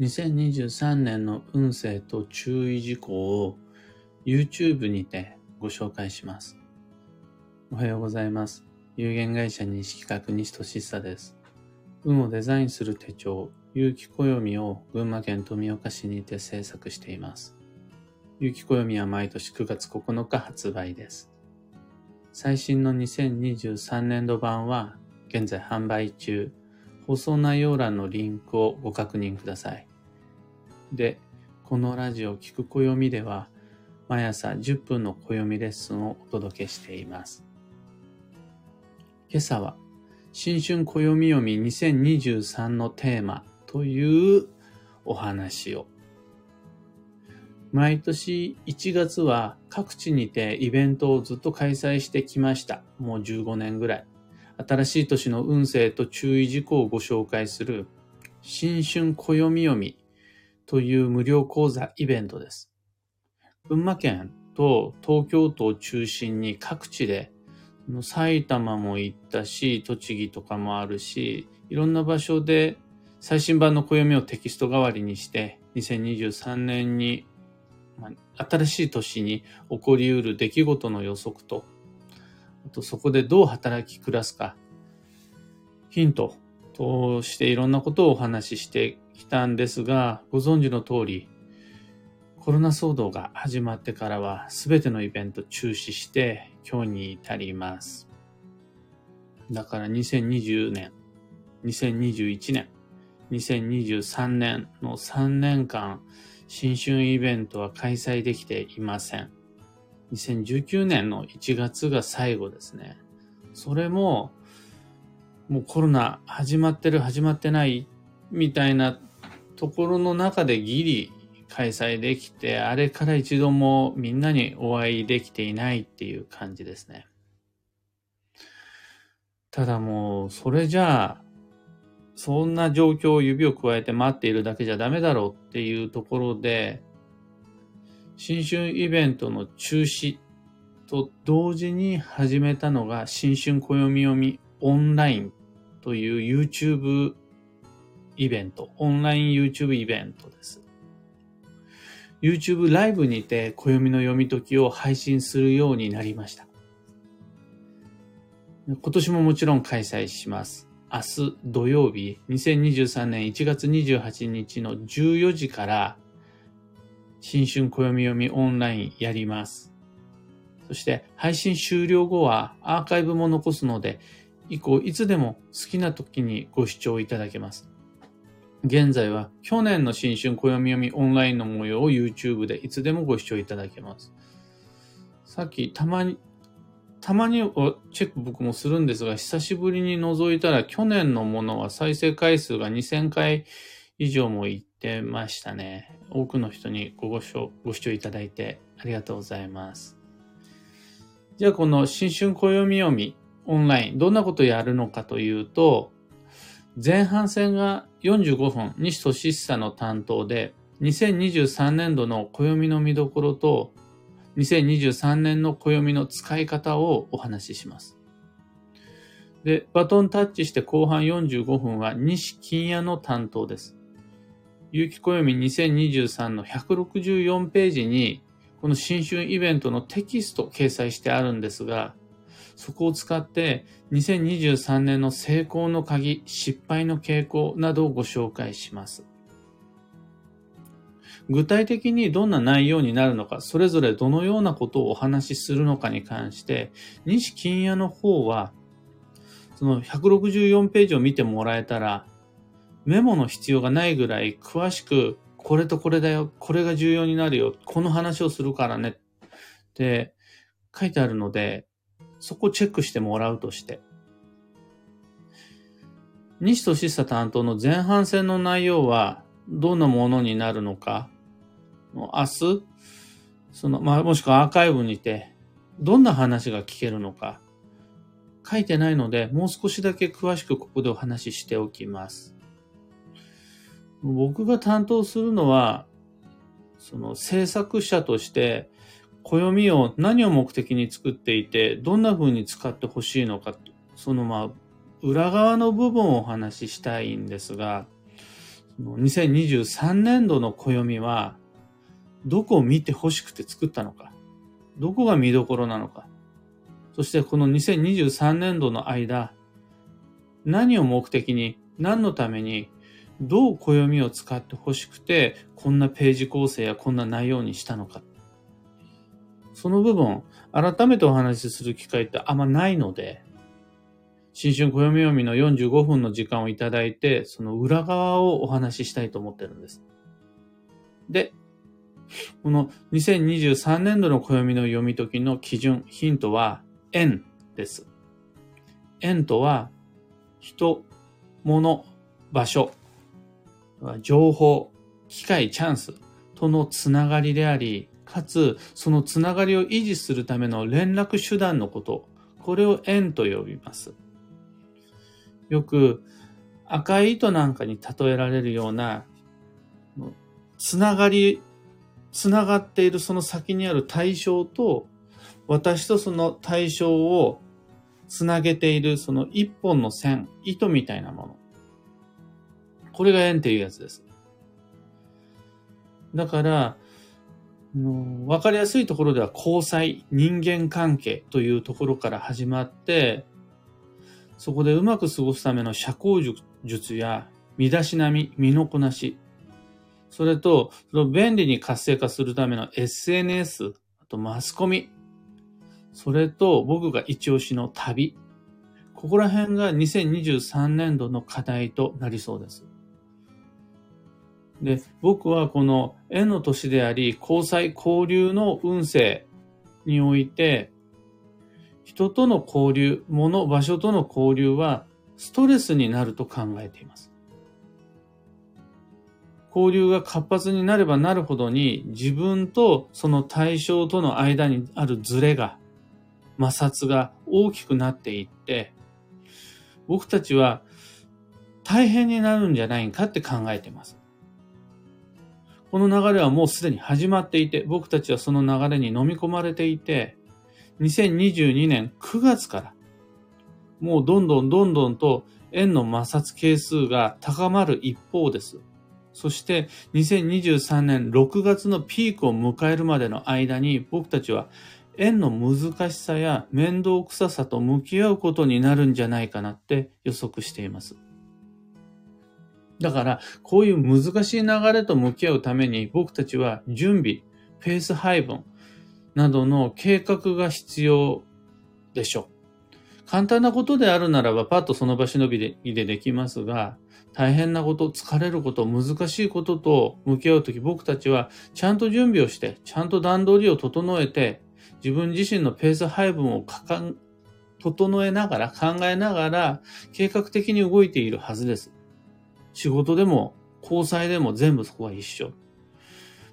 2023年の運勢と注意事項を YouTube にてご紹介します。おはようございます。有限会社西企画西俊久です。運をデザインする手帳、有機暦を群馬県富岡市にて制作しています。有機暦は毎年9月9日発売です。最新の2023年度版は現在販売中。放送内容欄のリンクをご確認ください。で、このラジオ聞く暦では毎朝10分の暦レッスンをお届けしています。今朝は新春暦読み2023のテーマというお話を。毎年1月は各地にてイベントをずっと開催してきました。もう15年ぐらい。新しい年の運勢と注意事項をご紹介する新春暦読みという無料講座イベントです。群馬県と東京都を中心に各地で埼玉も行ったし、栃木とかもあるし、いろんな場所で最新版の暦をテキスト代わりにして、2023年に、新しい年に起こり得る出来事の予測と、あとそこでどう働き暮らすか、ヒントとしていろんなことをお話ししてきたんですが、ご存知の通り、コロナ騒動が始まってからは全てのイベント中止して今日に至ります。だから2020年、2021年、2023年の3年間、新春イベントは開催できていません。2019年の1月が最後ですね。それも、もうコロナ始まってる始まってないみたいなところの中でギリ開催できて、あれから一度もみんなにお会いできていないっていう感じですね。ただもう、それじゃあ、そんな状況を指を加えて待っているだけじゃダメだろうっていうところで、新春イベントの中止と同時に始めたのが新春暦読みオンラインという YouTube イベント、オンライン YouTube イベントです。YouTube ライブにて暦の読み解きを配信するようになりました。今年ももちろん開催します。明日土曜日、2023年1月28日の14時から新春暦読みオンラインやります。そして配信終了後はアーカイブも残すので、以降いつでも好きな時にご視聴いただけます。現在は去年の新春暦読みオンラインの模様を YouTube でいつでもご視聴いただけます。さっきたまに、たまにチェック僕もするんですが、久しぶりに覗いたら去年のものは再生回数が2000回以上もいってましたね。多くの人にごご視聴ご視聴いただいてありがとうございます。じゃあこの新春暦読みオンライン、どんなことやるのかというと、前半戦が45分、西俊久の担当で、2023年度の暦の見どころと、2023年の暦の使い方をお話しします。で、バトンタッチして後半45分は西金谷の担当です。有機暦2023の164ページに、この新春イベントのテキスト掲載してあるんですが、そこを使って2023年の成功の鍵、失敗の傾向などをご紹介します。具体的にどんな内容になるのか、それぞれどのようなことをお話しするのかに関して、西金谷の方は、その164ページを見てもらえたら、メモの必要がないぐらい詳しく、これとこれだよ、これが重要になるよ、この話をするからねって書いてあるので、そこチェックしてもらうとして。西俊久担当の前半戦の内容はどんなものになるのか、明日、その、まあ、もしくはアーカイブにて、どんな話が聞けるのか、書いてないので、もう少しだけ詳しくここでお話ししておきます。僕が担当するのは、その制作者として暦を何を目的に作っていて、どんな風に使ってほしいのか、そのまあ、裏側の部分をお話ししたいんですが、2023年度の暦は、どこを見て欲しくて作ったのか、どこが見どころなのか、そしてこの2023年度の間、何を目的に、何のために、どう暦を使って欲しくて、こんなページ構成やこんな内容にしたのか。その部分、改めてお話しする機会ってあんまないので、新春暦読みの45分の時間をいただいて、その裏側をお話ししたいと思ってるんです。で、この2023年度の暦の読み解きの基準、ヒントは、円です。円とは、人、物、場所、情報、機会、チャンスとのつながりであり、かつ、そのつながりを維持するための連絡手段のこと、これを円と呼びます。よく赤い糸なんかに例えられるような、つながり、つながっているその先にある対象と、私とその対象をつなげているその一本の線、糸みたいなもの。これが縁っていうやつです。だから、わかりやすいところでは交際、人間関係というところから始まって、そこでうまく過ごすための社交術や身だしなみ、身のこなし、それと、その便利に活性化するための SNS、あとマスコミ、それと僕が一押しの旅、ここら辺が2023年度の課題となりそうです。で、僕はこの縁の年であり、交際交流の運勢において、人との交流、物、場所との交流はストレスになると考えています。交流が活発になればなるほどに自分とその対象との間にあるズレが、摩擦が大きくなっていって、僕たちは大変になるんじゃないかって考えています。この流れはもうすでに始まっていて、僕たちはその流れに飲み込まれていて、2022年9月から、もうどんどんどんどんと円の摩擦係数が高まる一方です。そして2023年6月のピークを迎えるまでの間に僕たちは円の難しさや面倒くささと向き合うことになるんじゃないかなって予測しています。だから、こういう難しい流れと向き合うために僕たちは準備、ペース配分、などの計画が必要でしょう。簡単なことであるならば、パッとその場しのびででできますが、大変なこと、疲れること、難しいことと向き合うとき、僕たちはちゃんと準備をして、ちゃんと段取りを整えて、自分自身のペース配分をかかん整えながら、考えながら、計画的に動いているはずです。仕事でも、交際でも全部そこは一緒。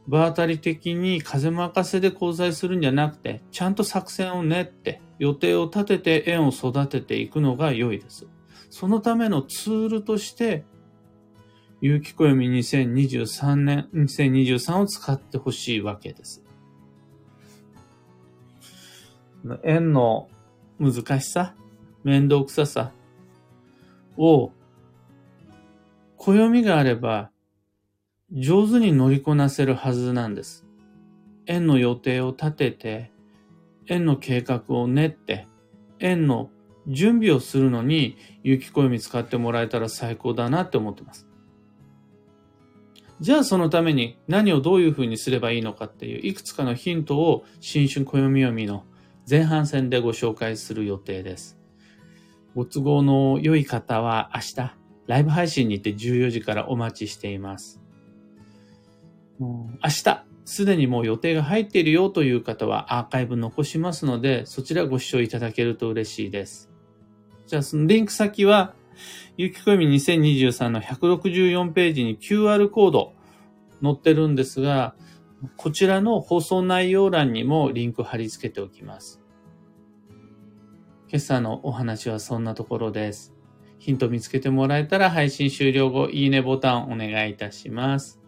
場当たり的に風任せで交際するんじゃなくて、ちゃんと作戦を練って、予定を立てて縁を育てていくのが良いです。そのためのツールとして、有機暦2023年、2023を使ってほしいわけです。縁の難しさ、面倒くささを、暦があれば上手に乗りこなせるはずなんです。円の予定を立てて、円の計画を練って、円の準備をするのに、有機暦使ってもらえたら最高だなって思ってます。じゃあそのために何をどういうふうにすればいいのかっていういくつかのヒントを新春暦読みの前半戦でご紹介する予定です。ご都合の良い方は明日ライブ配信にて14時からお待ちしています。明日、すでにもう予定が入っているよという方はアーカイブ残しますので、そちらご視聴いただけると嬉しいです。じゃあそのリンク先は、ゆきこみ2023の164ページに QR コード載ってるんですが、こちらの放送内容欄にもリンク貼り付けておきます。今朝のお話はそんなところです。ヒント見つけてもらえたら配信終了後、いいねボタンお願いいたします。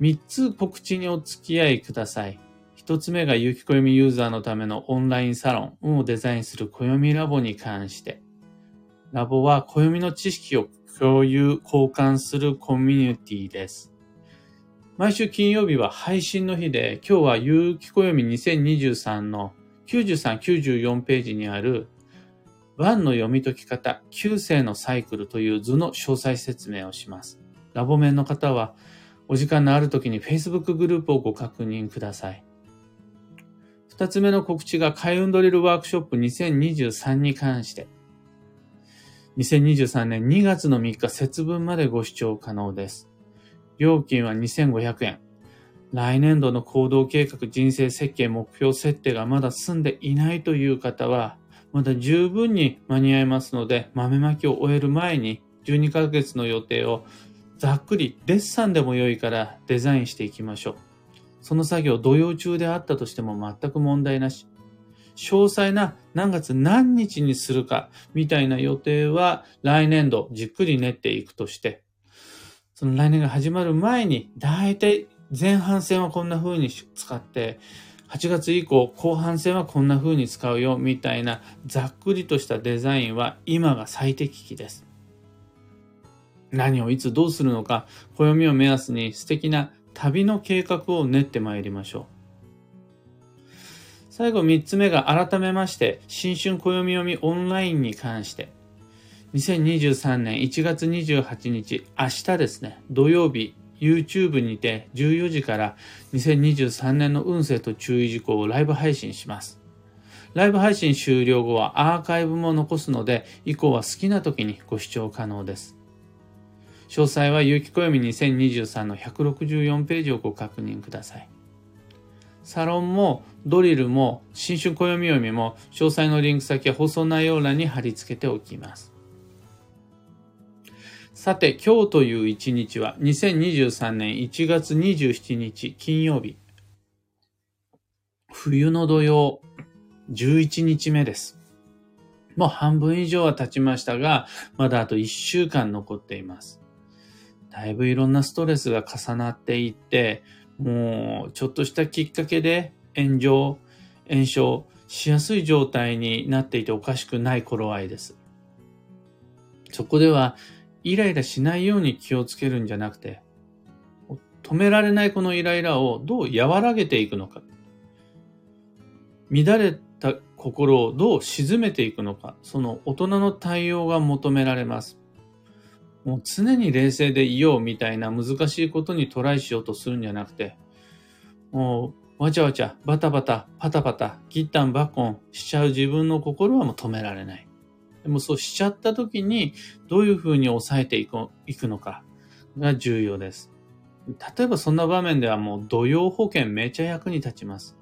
3つ告知にお付き合いください。1つ目が有機暦ユーザーのためのオンラインサロンをデザインする暦ラボに関して。ラボは暦の知識を共有、交換するコミュニティです。毎週金曜日は配信の日で、今日は有機暦2023の93、94ページにある1の読み解き方、9世のサイクルという図の詳細説明をします。ラボ面の方は、お時間のある時に Facebook グループをご確認ください。二つ目の告知が開運ドリルワークショップ2023に関して、2023年2月の3日節分までご視聴可能です。料金は2500円。来年度の行動計画、人生設計、目標設定がまだ済んでいないという方は、まだ十分に間に合いますので、豆まきを終える前に12ヶ月の予定をざっくりデッサンでも良いからデザインしていきましょう。その作業土曜中であったとしても全く問題なし。詳細な何月何日にするかみたいな予定は来年度じっくり練っていくとして、その来年が始まる前にだいたい前半戦はこんな風に使って、8月以降後半戦はこんな風に使うよみたいなざっくりとしたデザインは今が最適期です。何をいつどうするのか、暦を目安に素敵な旅の計画を練ってまいりましょう。最後3つ目が改めまして、新春暦読みオンラインに関して、2023年1月28日、明日ですね、土曜日、YouTube にて14時から2023年の運勢と注意事項をライブ配信します。ライブ配信終了後はアーカイブも残すので、以降は好きな時にご視聴可能です。詳細は有機暦2023の164ページをご確認ください。サロンもドリルも新春暦読みも詳細のリンク先は放送内容欄に貼り付けておきます。さて、今日という一日は2023年1月27日金曜日。冬の土曜11日目です。もう半分以上は経ちましたが、まだあと1週間残っています。だいぶいろんなストレスが重なっていって、もうちょっとしたきっかけで炎上、炎症しやすい状態になっていておかしくない頃合いです。そこではイライラしないように気をつけるんじゃなくて、止められないこのイライラをどう和らげていくのか。乱れた心をどう沈めていくのか。その大人の対応が求められます。もう常に冷静でいようみたいな難しいことにトライしようとするんじゃなくて、もうわちゃわちゃ、バタバタ、パタパタ、ギッタンバコンしちゃう自分の心はもう止められない。でもそうしちゃった時にどういうふうに抑えていくいくのかが重要です。例えばそんな場面ではもう土曜保険めちゃ役に立ちます。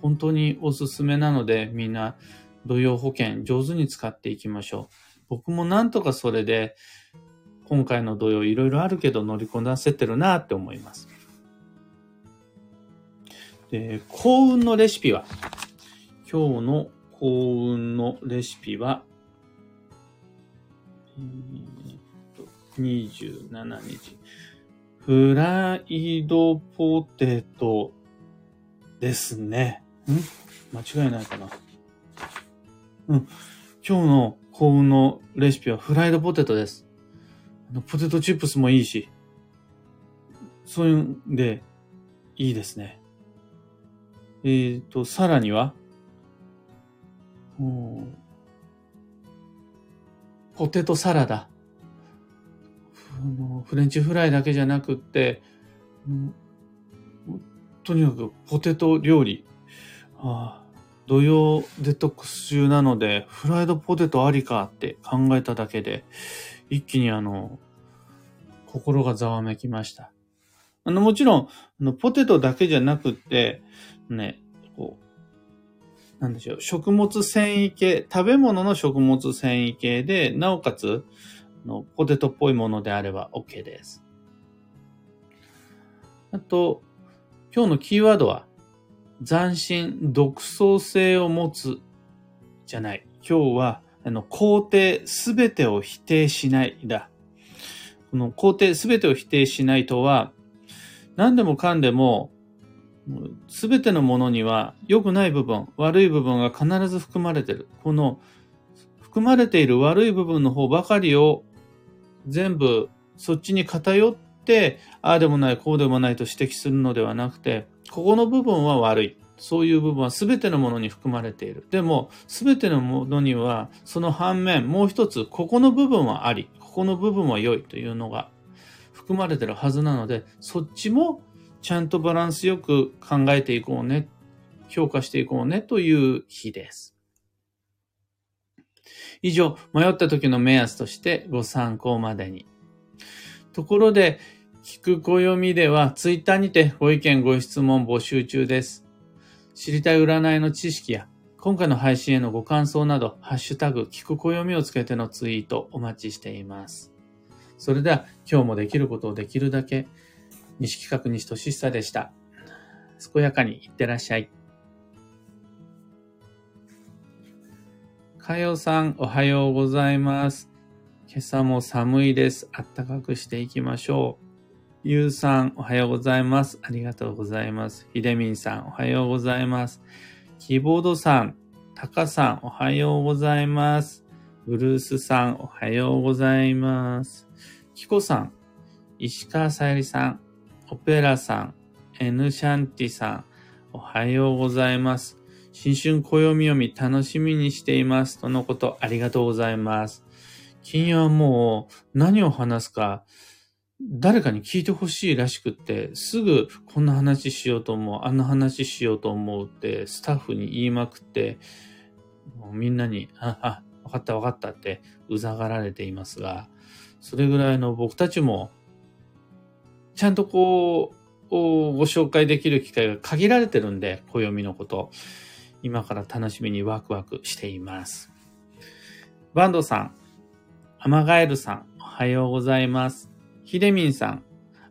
本当におすすめなのでみんな土曜保険上手に使っていきましょう。僕もなんとかそれで今回の土曜いろいろあるけど乗りこなせてるなって思います。で、幸運のレシピは？今日の幸運のレシピは27日。フライドポテトですね。ん？間違いないかな。うん。今日の幸運のレシピはフライドポテトです。ポテトチップスもいいし、そういうんで、いいですね。えっ、ー、と、さらには、ポテトサラダ。フレンチフライだけじゃなくって、とにかくポテト料理。ああ土曜デトックス中なので、フライドポテトありかって考えただけで、一気にあの、心がざわめきました。あの、もちろん、あの、ポテトだけじゃなくって、ね、なんでしょう、食物繊維系、食べ物の食物繊維系で、なおかつ、のポテトっぽいものであれば OK です。あと、今日のキーワードは、斬新、独創性を持つ、じゃない。今日は、あの、肯定すべてを否定しないだ。この肯定すべてを否定しないとは、何でもかんでもすべてのものには良くない部分、悪い部分が必ず含まれている。この含まれている悪い部分の方ばかりを全部そっちに偏って、ああでもない、こうでもないと指摘するのではなくて、ここの部分は悪い。そういう部分は全てのものに含まれている。でも、全てのものには、その反面、もう一つ、ここの部分はあり、ここの部分は良いというのが含まれてるはずなので、そっちもちゃんとバランスよく考えていこうね、評価していこうねという日です。以上、迷った時の目安としてご参考までに。ところで、聞く暦では、ツイッターにてご意見ご質問募集中です。知りたい占いの知識や、今回の配信へのご感想など、ハッシュタグ、聞く暦をつけてのツイートお待ちしています。それでは、今日もできることをできるだけ、西企画西俊久でした。健やかにいってらっしゃい。かよさん、おはようございます。今朝も寒いです。あったかくしていきましょう。ゆうさん、おはようございます。ありがとうございます。ひでみんさん、おはようございます。キーボードさん、たかさん、おはようございます。ブルースさん、おはようございます。キコさん、石川さゆりさん、オペラさん、エヌシャンティさん、おはようございます。新春暦読み楽しみにしています。とのこと、ありがとうございます。金曜はもう何を話すか、誰かに聞いてほしいらしくって、すぐこんな話しようと思う、あんな話しようと思うってスタッフに言いまくって、もうみんなに、あ、あ、わかったわかったってうざがられていますが、それぐらいの僕たちも、ちゃんとこう、ご紹介できる機会が限られてるんで、暦のこと。今から楽しみにワクワクしています。バンドさん、アマガエルさん、おはようございます。ひでみんさん、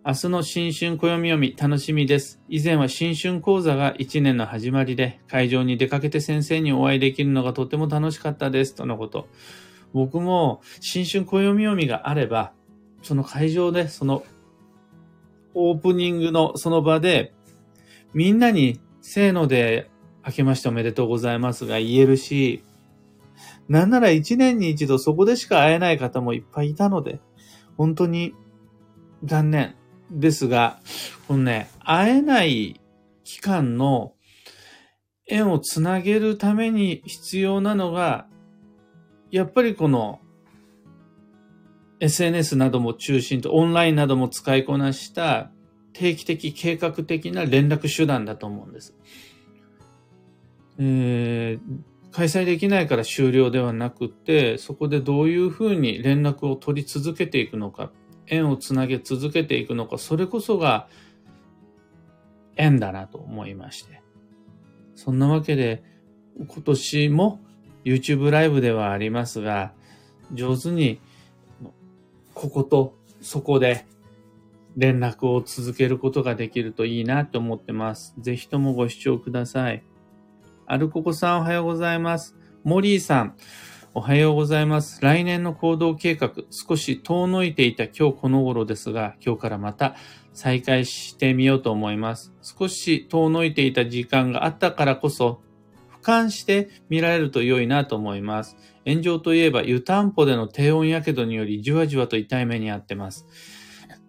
明日の新春暦読み楽しみです。以前は新春講座が一年の始まりで、会場に出かけて先生にお会いできるのがとても楽しかったです。とのこと。僕も新春暦読みがあれば、その会場で、そのオープニングのその場で、みんなにせーので明けましておめでとうございますが言えるし、なんなら一年に一度そこでしか会えない方もいっぱいいたので、本当に残念ですが、このね、会えない期間の縁をつなげるために必要なのが、やっぱりこの SNS なども中心とオンラインなども使いこなした定期的計画的な連絡手段だと思うんです。えー、開催できないから終了ではなくて、そこでどういうふうに連絡を取り続けていくのか。縁をつなげ続けていくのか、それこそが縁だなと思いまして。そんなわけで、今年も YouTube ライブではありますが、上手にこことそこで連絡を続けることができるといいなと思ってます。ぜひともご視聴ください。アルココさんおはようございます。モリーさん、おはようございます。来年の行動計画、少し遠のいていた今日この頃ですが、今日からまた再開してみようと思います。少し遠のいていた時間があったからこそ、俯瞰して見られると良いなと思います。炎上といえば湯たんぽでの低温やけどによりじわじわと痛い目に遭ってます。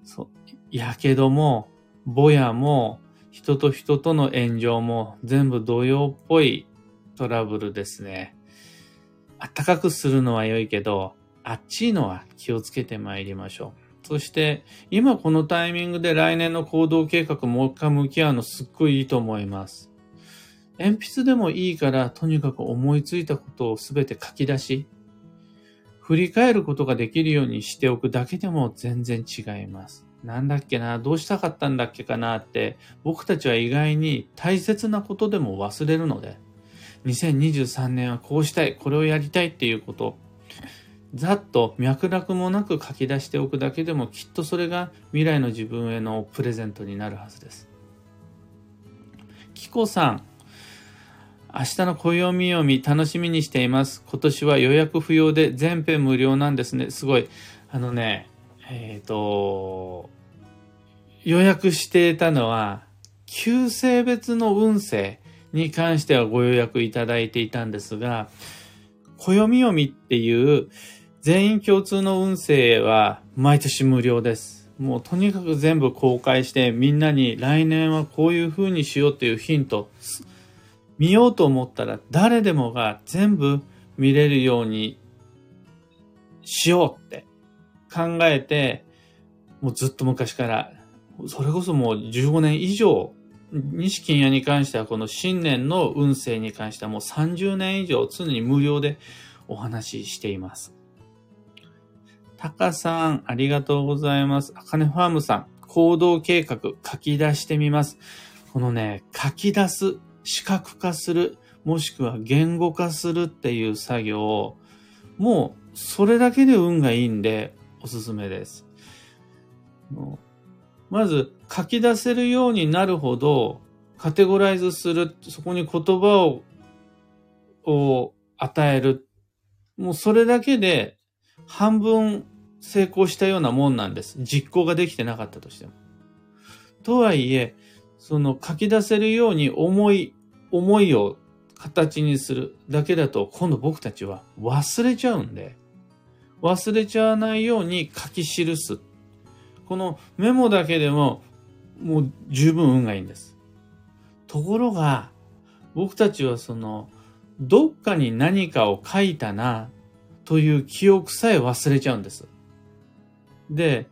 そう。やけども、ぼやも、人と人との炎上も全部同様っぽいトラブルですね。暖かくするのは良いけど、あっちいのは気をつけて参りましょう。そして、今このタイミングで来年の行動計画もう一回向き合うのすっごいいいと思います。鉛筆でもいいから、とにかく思いついたことをすべて書き出し、振り返ることができるようにしておくだけでも全然違います。なんだっけな、どうしたかったんだっけかなって、僕たちは意外に大切なことでも忘れるので、2023年はこうしたい、これをやりたいっていうこと、ざっと脈絡もなく書き出しておくだけでもきっとそれが未来の自分へのプレゼントになるはずです。キコさん、明日の暦読み楽しみにしています。今年は予約不要で全編無料なんですね。すごい。あのね、えっ、ー、と、予約していたのは、旧性別の運勢に関してはご予約いただいていたんですが、暦読みっていう全員共通の運勢は毎年無料です。もうとにかく全部公開してみんなに来年はこういう風にしようっていうヒント、見ようと思ったら誰でもが全部見れるようにしようって考えて、もうずっと昔から、それこそもう15年以上、西金屋に関してはこの新年の運勢に関してはもう30年以上常に無料でお話ししています。タカさん、ありがとうございます。あかねファームさん、行動計画書き出してみます。このね、書き出す、視覚化する、もしくは言語化するっていう作業を、もうそれだけで運がいいんでおすすめです。まず書き出せるようになるほどカテゴライズする、そこに言葉をを与える。もうそれだけで半分成功したようなもんなんです。実行ができてなかったとしても。とはいえ、その書き出せるように思い、思いを形にするだけだと今度僕たちは忘れちゃうんで、忘れちゃわないように書き記す。このメモだけでももう十分運がいいんです。ところが、僕たちはその、どっかに何かを書いたなという記憶さえ忘れちゃうんです。で、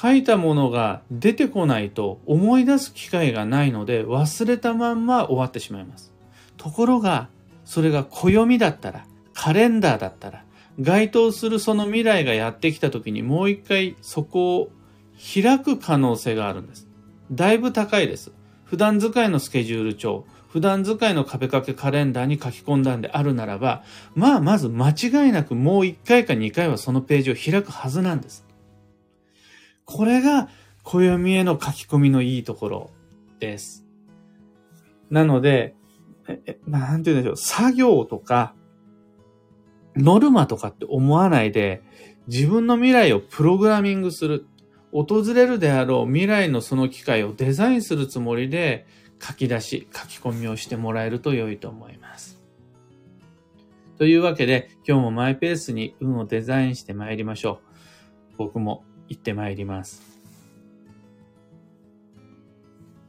書いたものが出てこないと思い出す機会がないので忘れたまんま終わってしまいます。ところが、それが暦だったら、カレンダーだったら、該当するその未来がやってきた時にもう一回そこを開く可能性があるんです。だいぶ高いです。普段使いのスケジュール帳、普段使いの壁掛けカレンダーに書き込んだんであるならば、まあまず間違いなくもう一回か二回はそのページを開くはずなんです。これが暦への書き込みのいいところです。なので、え、なんて言うんでしょう、作業とか、ノルマとかって思わないで、自分の未来をプログラミングする。訪れるであろう未来のその機会をデザインするつもりで書き出し、書き込みをしてもらえると良いと思います。というわけで、今日もマイペースに運をデザインして参りましょう。僕も行ってまいります。